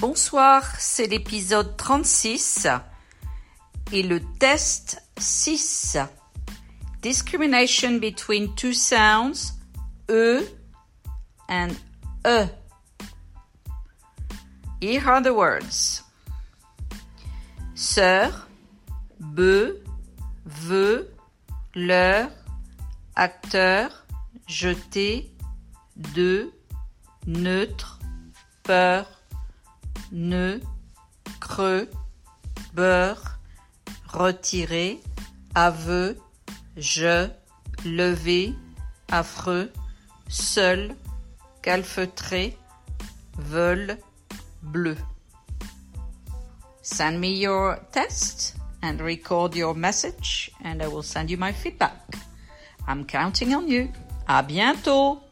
Bonsoir, c'est l'épisode 36 et le test 6. Discrimination between two sounds E and E. Here are the words. Sœur, be, veut, leur, acteur, jeter, de, neutre, peur, nœud, creux, beurre, retirer, aveu, je, lever, affreux, seul, calfeutré, veulent, bleu. Send me your test and record your message and I will send you my feedback. I'm counting on you. À bientôt!